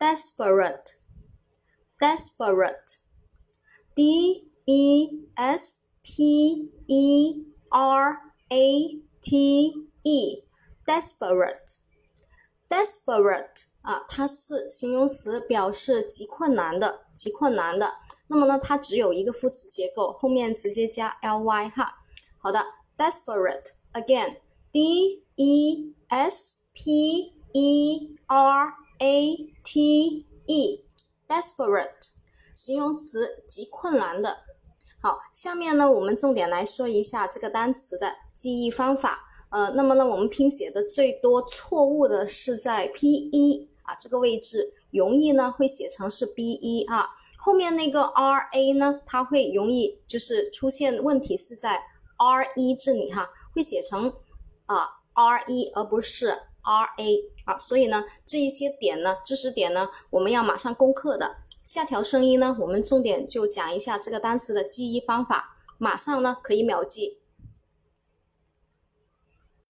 ，desperate，desperate，d e s p e r a t e，desperate，desperate 啊，它是形容词，表示极困难的，极困难的。那么呢，它只有一个副词结构，后面直接加 ly 哈。好的，desperate again，d e s p e r A t e，desperate，形容词，极困难的。好，下面呢，我们重点来说一下这个单词的记忆方法。呃，那么呢，我们拼写的最多错误的是在 p e 啊这个位置，容易呢会写成是 b e 啊，后面那个 r a 呢，它会容易就是出现问题是在。R 一这里哈会写成啊 R 一而不是 R A 啊，所以呢这一些点呢知识点呢我们要马上攻克的。下调声音呢我们重点就讲一下这个单词的记忆方法，马上呢可以秒记。